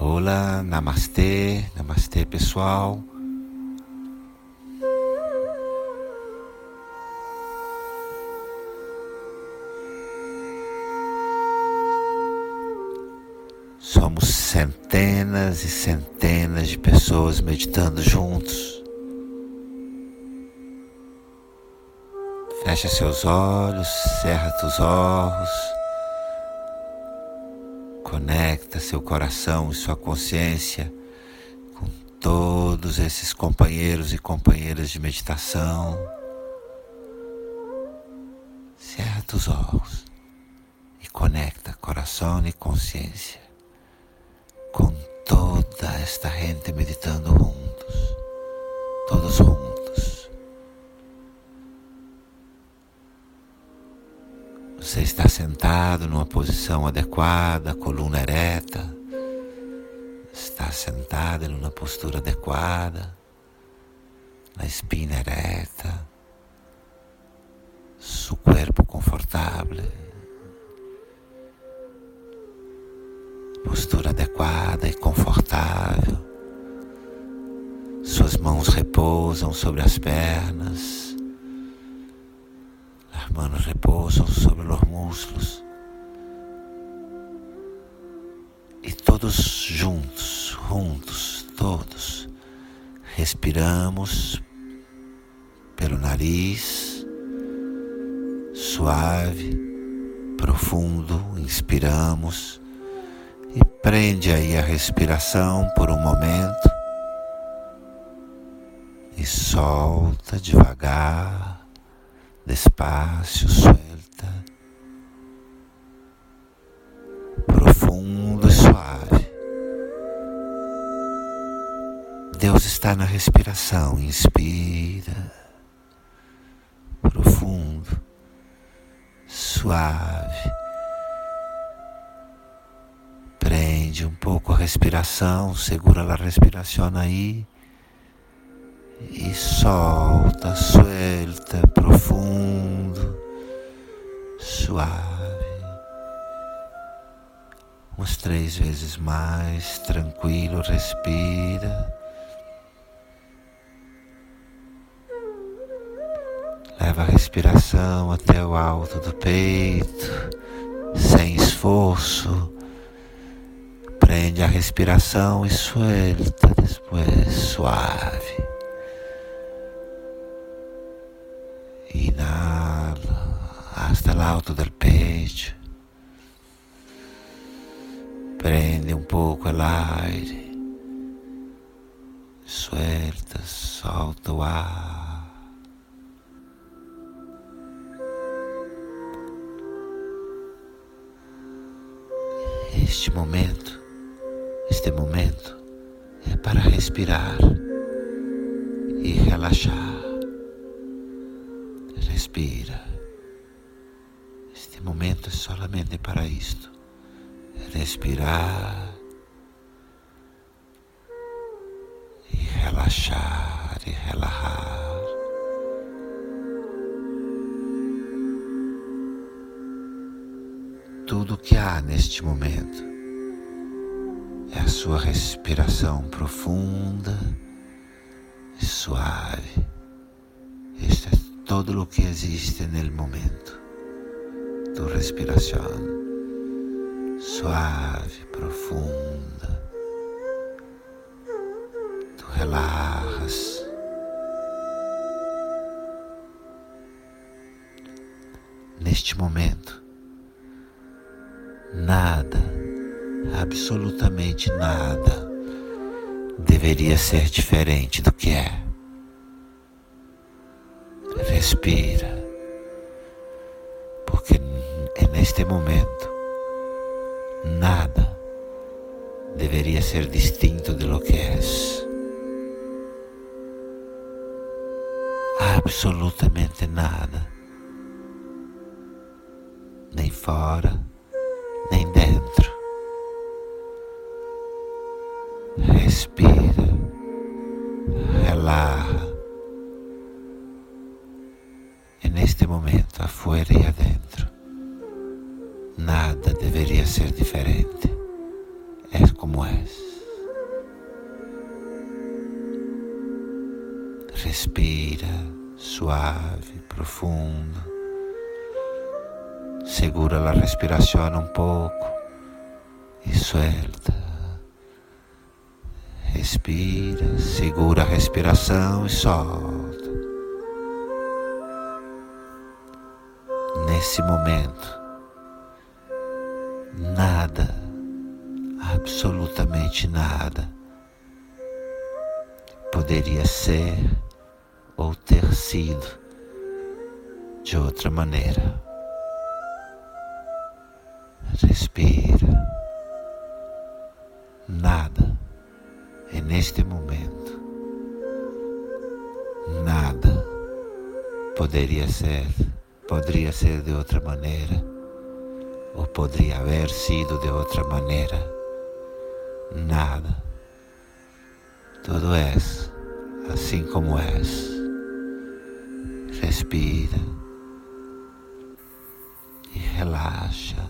Camila, namastê, namastê pessoal. Somos centenas e centenas de pessoas meditando juntos. Fecha seus olhos, cerra teus olhos. Conecta seu coração e sua consciência com todos esses companheiros e companheiras de meditação. Cerra os olhos e conecta coração e consciência com toda esta gente meditando juntos, todos juntos. Você está sentado numa posição adequada, coluna ereta. Está sentado numa postura adequada, na espina ereta, seu corpo confortável. Postura adequada e confortável. Suas mãos repousam sobre as pernas manos repousam sobre os muslos. E todos juntos, juntos, todos, respiramos pelo nariz, suave, profundo, inspiramos. E prende aí a respiração por um momento. E solta devagar despacio, suelta, profundo e suave. Deus está na respiração. Inspira, profundo, suave. Prende um pouco a respiração, segura a respiração aí e solta, suelta, profundo, suave. Umas três vezes mais, tranquilo, respira. Leva a respiração até o alto do peito, sem esforço. Prende a respiração e suelta depois, suave. Hasta alto del pecho. Prende um pouco o aire. Suelta, solta o ar. Este momento, este momento é para respirar e relaxar. Respira. Este momento é solamente para isto. Respirar e relaxar e relaxar. Tudo que há neste momento é a sua respiração profunda e suave. Isto é todo o que existe no momento tu respiración suave, profunda. Tu relajas. Neste momento, nada, absolutamente nada, deveria ser diferente do que é. Respira. Neste momento, nada deveria ser distinto de lo que és. Absolutamente nada. Nem fora, nem dentro. Respira, relaxa. E neste momento, afuera e adentro Nada deveria ser diferente. É como és. Respira suave, profundo. Segura a respiração um pouco e suelta. Respira, segura a respiração e solta. Nesse momento, nada, absolutamente nada, poderia ser ou ter sido de outra maneira. Respira. Nada é neste momento. Nada poderia ser, poderia ser de outra maneira, ou poderia haver sido de outra maneira. Nada. Tudo é assim como és respira e relaxa.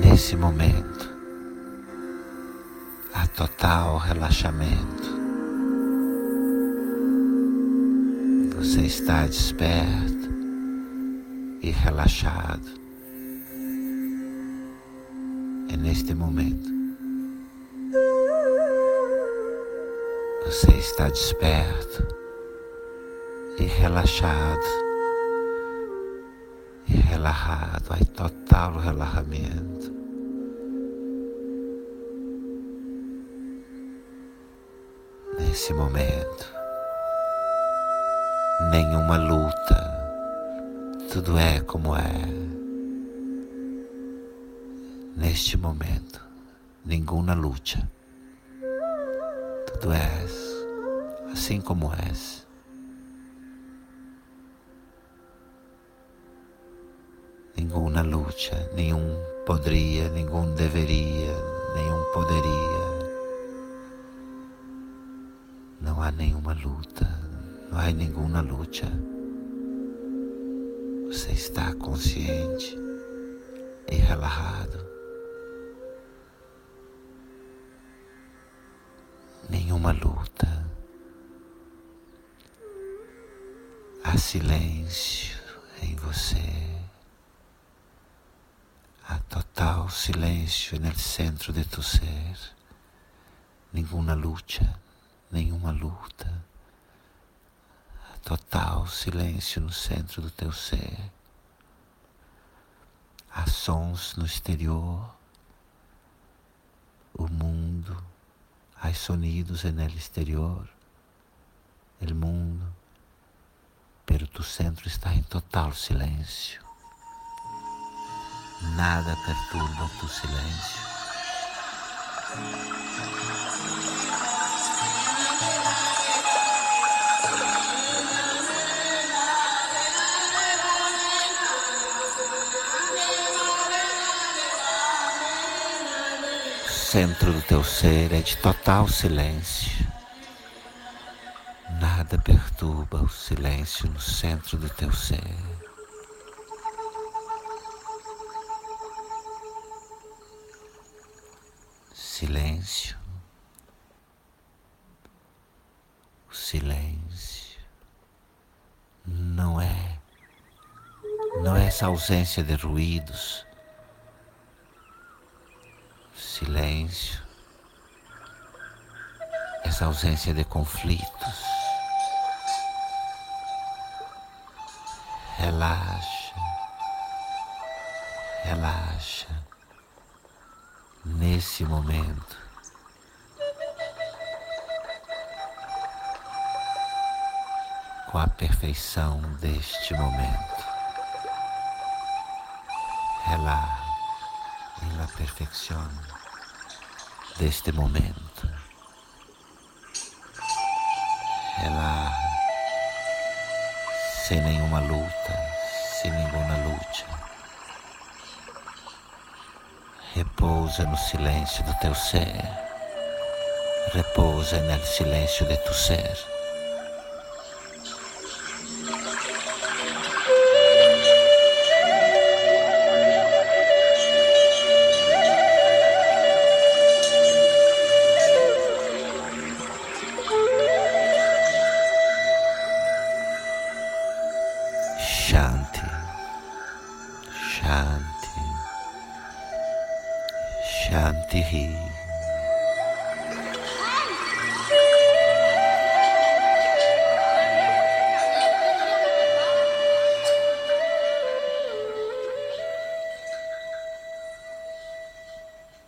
Nesse momento, há total relaxamento. Você está desperto e relaxado. É neste momento Você está desperto e relaxado e relaxado, aí total relaxamento. Nesse momento, nenhuma luta, tudo é como é. Neste momento, nenhuma luta. Tu és, assim como és. Nenhuma luta, nenhum poderia, nenhum deveria, nenhum poderia. Não há nenhuma luta, não há nenhuma luta. Você está consciente e relaxado. nenhuma luta. Há silêncio em você. Há total silêncio no centro de tu ser. Nenhuma luta, nenhuma luta. Há total silêncio no centro do teu ser. Há sons no exterior. O mundo Hay sonidos el exterior, el mundo, pero tu centro está em total silêncio. Nada perturba tu silêncio. Centro do teu ser é de total silêncio. Nada perturba o silêncio no centro do teu ser. Silêncio. O silêncio não é não é essa ausência de ruídos silêncio, essa ausência de conflitos. Relaxa, relaxa nesse momento. Com a perfeição deste momento. Relaxa em la perfeição deste momento. Ela sem nenhuma luta, sem nenhuma luta. Repousa no silêncio do teu ser. Repousa no silêncio de tu ser. Shanti Shanti he.